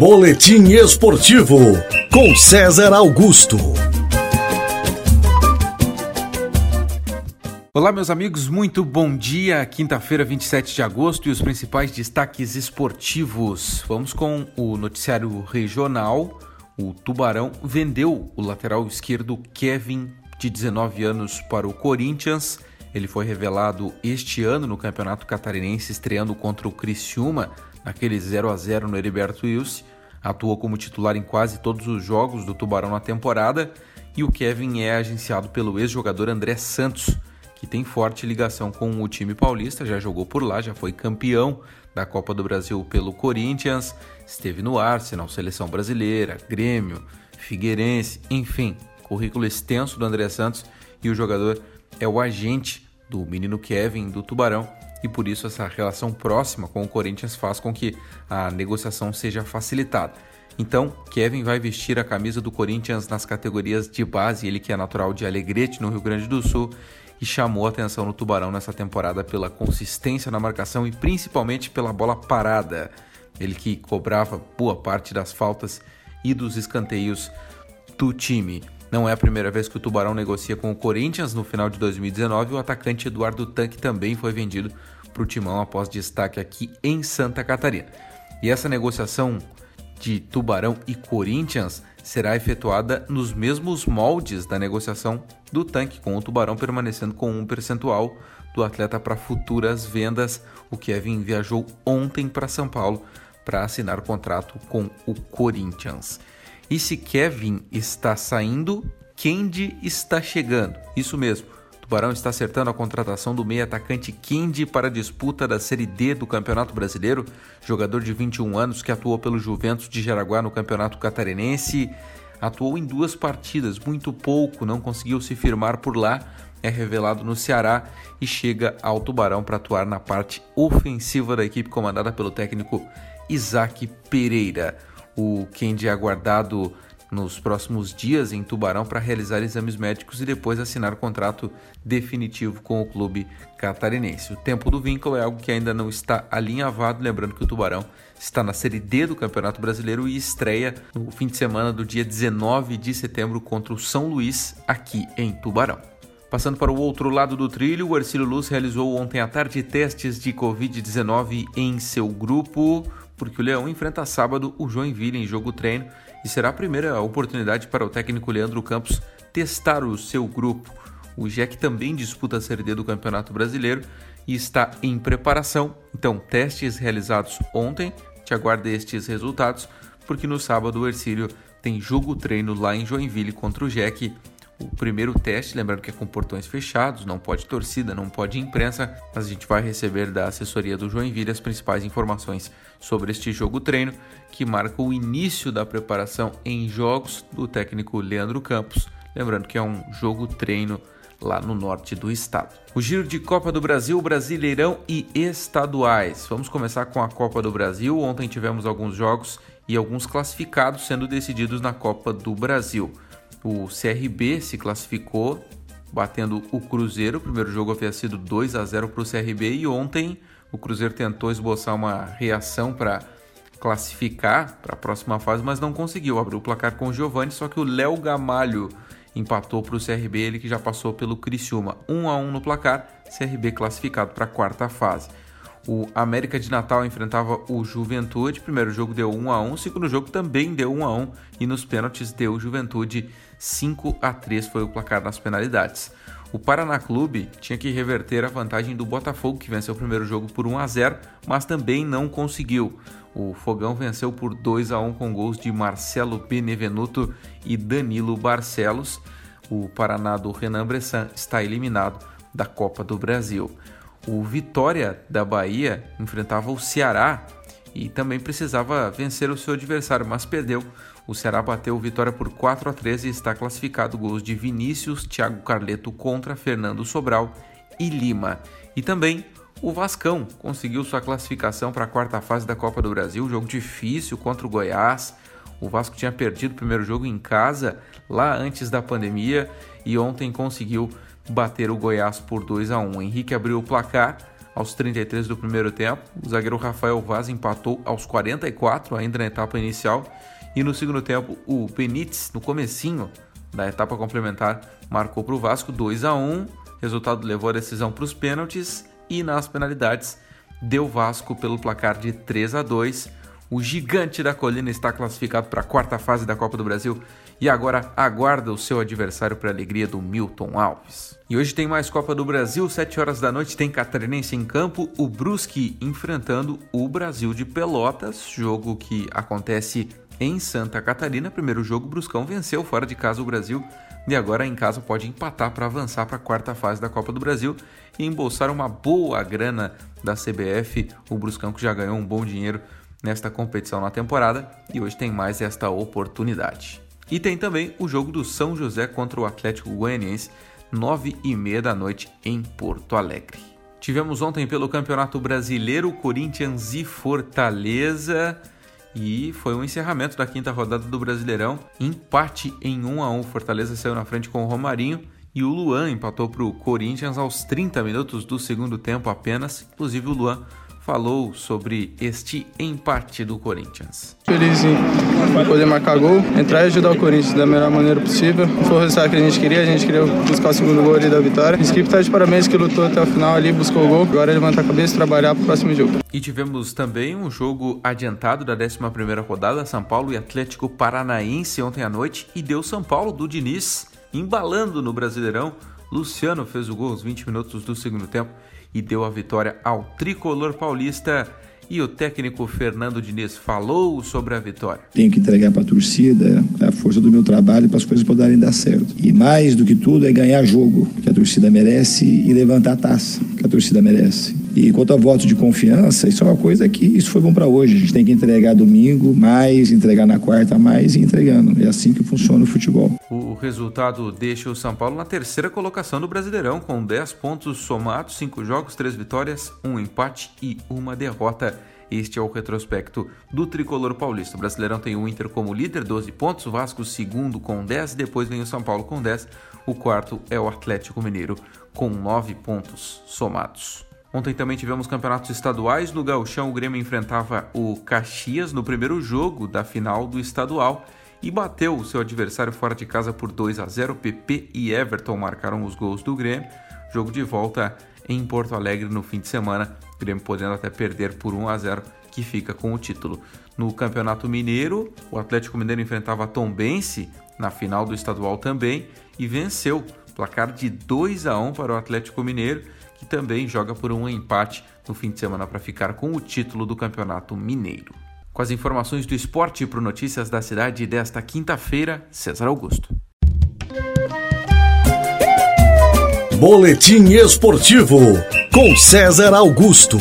Boletim Esportivo com César Augusto. Olá, meus amigos, muito bom dia. Quinta-feira, 27 de agosto e os principais destaques esportivos. Vamos com o noticiário regional. O Tubarão vendeu o lateral esquerdo Kevin, de 19 anos, para o Corinthians. Ele foi revelado este ano no Campeonato Catarinense, estreando contra o Criciúma, naquele 0 a 0 no Heriberto Wilson. Atuou como titular em quase todos os jogos do Tubarão na temporada. E o Kevin é agenciado pelo ex-jogador André Santos que tem forte ligação com o time paulista, já jogou por lá, já foi campeão da Copa do Brasil pelo Corinthians, esteve no Arsenal, seleção brasileira, Grêmio, Figueirense, enfim, currículo extenso do André Santos e o jogador é o agente do menino Kevin do Tubarão e por isso essa relação próxima com o Corinthians faz com que a negociação seja facilitada. Então, Kevin vai vestir a camisa do Corinthians nas categorias de base, ele que é natural de Alegrete, no Rio Grande do Sul, e chamou atenção no Tubarão nessa temporada pela consistência na marcação e principalmente pela bola parada. Ele que cobrava boa parte das faltas e dos escanteios do time. Não é a primeira vez que o Tubarão negocia com o Corinthians. No final de 2019, o atacante Eduardo Tanque também foi vendido para o Timão após destaque aqui em Santa Catarina. E essa negociação de Tubarão e Corinthians será efetuada nos mesmos moldes da negociação do tanque, com o Tubarão permanecendo com um percentual do atleta para futuras vendas. O Kevin viajou ontem para São Paulo para assinar o contrato com o Corinthians. E se Kevin está saindo, Kendi está chegando. Isso mesmo. Tubarão está acertando a contratação do meio atacante Kendi para a disputa da Série D do Campeonato Brasileiro, jogador de 21 anos que atuou pelo Juventus de Jaraguá no Campeonato Catarinense. Atuou em duas partidas, muito pouco, não conseguiu se firmar por lá, é revelado no Ceará e chega ao Tubarão para atuar na parte ofensiva da equipe comandada pelo técnico Isaac Pereira. O Kendi é aguardado nos próximos dias em Tubarão para realizar exames médicos e depois assinar o contrato definitivo com o clube catarinense. O tempo do vínculo é algo que ainda não está alinhavado, lembrando que o Tubarão está na Série D do Campeonato Brasileiro e estreia no fim de semana do dia 19 de setembro contra o São Luís, aqui em Tubarão. Passando para o outro lado do trilho, o Ercílio Luz realizou ontem à tarde testes de Covid-19 em seu grupo, porque o Leão enfrenta sábado o Joinville em jogo treino e será a primeira oportunidade para o técnico Leandro Campos testar o seu grupo. O Jack também disputa a Série D do Campeonato Brasileiro e está em preparação. Então, testes realizados ontem, te aguarda estes resultados, porque no sábado o Ercílio tem jogo treino lá em Joinville contra o Jack o primeiro teste, lembrando que é com portões fechados, não pode torcida, não pode imprensa, mas a gente vai receber da assessoria do Joinville as principais informações sobre este jogo treino, que marca o início da preparação em jogos do técnico Leandro Campos. Lembrando que é um jogo treino lá no norte do estado. O giro de Copa do Brasil, Brasileirão e estaduais. Vamos começar com a Copa do Brasil. Ontem tivemos alguns jogos e alguns classificados sendo decididos na Copa do Brasil. O CRB se classificou batendo o Cruzeiro. O primeiro jogo havia sido 2 a 0 para o CRB e ontem o Cruzeiro tentou esboçar uma reação para classificar para a próxima fase, mas não conseguiu. Abriu o placar com o Giovani, só que o Léo Gamalho empatou para o CRB, ele que já passou pelo Criciúma. 1 a 1 no placar, CRB classificado para a quarta fase. O América de Natal enfrentava o Juventude. Primeiro jogo deu 1 a 1, segundo jogo também deu 1 a 1 e nos pênaltis deu Juventude 5 a 3 foi o placar nas penalidades. O Paraná Clube tinha que reverter a vantagem do Botafogo, que venceu o primeiro jogo por 1 a 0, mas também não conseguiu. O Fogão venceu por 2 a 1 com gols de Marcelo Benevenuto e Danilo Barcelos. O Paraná do Renan Bressan está eliminado da Copa do Brasil. O Vitória da Bahia enfrentava o Ceará e também precisava vencer o seu adversário, mas perdeu. O Ceará bateu o Vitória por 4 a 13 e está classificado gols de Vinícius, Thiago Carleto contra Fernando Sobral e Lima. E também o Vascão conseguiu sua classificação para a quarta fase da Copa do Brasil, jogo difícil contra o Goiás. O Vasco tinha perdido o primeiro jogo em casa lá antes da pandemia e ontem conseguiu bater o Goiás por 2 a 1. Henrique abriu o placar aos 33 do primeiro tempo. O zagueiro Rafael Vaz empatou aos 44, ainda na etapa inicial. E no segundo tempo, o Benítez, no comecinho da etapa complementar, marcou para o Vasco 2 a 1 Resultado levou a decisão para os pênaltis e nas penalidades deu Vasco pelo placar de 3 a 2 o gigante da colina está classificado para a quarta fase da Copa do Brasil e agora aguarda o seu adversário para a alegria do Milton Alves. E hoje tem mais Copa do Brasil, 7 horas da noite tem Catarinense em campo, o Brusque enfrentando o Brasil de Pelotas, jogo que acontece em Santa Catarina. Primeiro jogo, o Bruscão venceu fora de casa o Brasil e agora em casa pode empatar para avançar para a quarta fase da Copa do Brasil e embolsar uma boa grana da CBF. O Bruscão que já ganhou um bom dinheiro nesta competição na temporada e hoje tem mais esta oportunidade. E tem também o jogo do São José contra o Atlético Goianiense, 9 e meia da noite em Porto Alegre. Tivemos ontem pelo Campeonato Brasileiro Corinthians e Fortaleza e foi o encerramento da quinta rodada do Brasileirão, empate em 1 a 1. Fortaleza saiu na frente com o Romarinho e o Luan empatou para o Corinthians aos 30 minutos do segundo tempo apenas. Inclusive o Luan falou sobre este empate do Corinthians. Feliz em poder marcar gol, entrar e ajudar o Corinthians da melhor maneira possível. Foi o resultado que a gente queria, a gente queria buscar o segundo gol ali da vitória. Equipe está de parabéns que lutou até o final ali, buscou o gol. Agora é levantar a cabeça e trabalhar para o próximo jogo. E tivemos também um jogo adiantado da 11ª rodada, São Paulo e Atlético Paranaense ontem à noite e deu São Paulo do Diniz embalando no Brasileirão. Luciano fez o gol aos 20 minutos do segundo tempo e deu a vitória ao tricolor paulista. E o técnico Fernando Diniz falou sobre a vitória. Tenho que entregar para a torcida a força do meu trabalho para as coisas poderem dar certo. E mais do que tudo é ganhar jogo, que a torcida merece, e levantar a taça, que a torcida merece. E quanto a voto de confiança, isso é uma coisa que isso foi bom para hoje. A gente tem que entregar domingo mais, entregar na quarta mais e entregando. É assim que funciona o futebol. O resultado deixa o São Paulo na terceira colocação do Brasileirão, com 10 pontos somados, 5 jogos, 3 vitórias, 1 empate e uma derrota. Este é o retrospecto do tricolor paulista. O Brasileirão tem o Inter como líder, 12 pontos, o Vasco segundo com 10, depois vem o São Paulo com 10, o quarto é o Atlético Mineiro com 9 pontos somados. Ontem também tivemos campeonatos estaduais. No Gauchão, o Grêmio enfrentava o Caxias no primeiro jogo da final do estadual e bateu o seu adversário fora de casa por 2 a 0. PP e Everton marcaram os gols do Grêmio. Jogo de volta em Porto Alegre no fim de semana. O Grêmio podendo até perder por 1 a 0, que fica com o título. No Campeonato Mineiro, o Atlético Mineiro enfrentava a Tombense na final do estadual também e venceu. Placar de 2 a 1 para o Atlético Mineiro que também joga por um empate no fim de semana para ficar com o título do Campeonato Mineiro. Com as informações do esporte para Notícias da Cidade desta quinta-feira, César Augusto. Boletim Esportivo com César Augusto.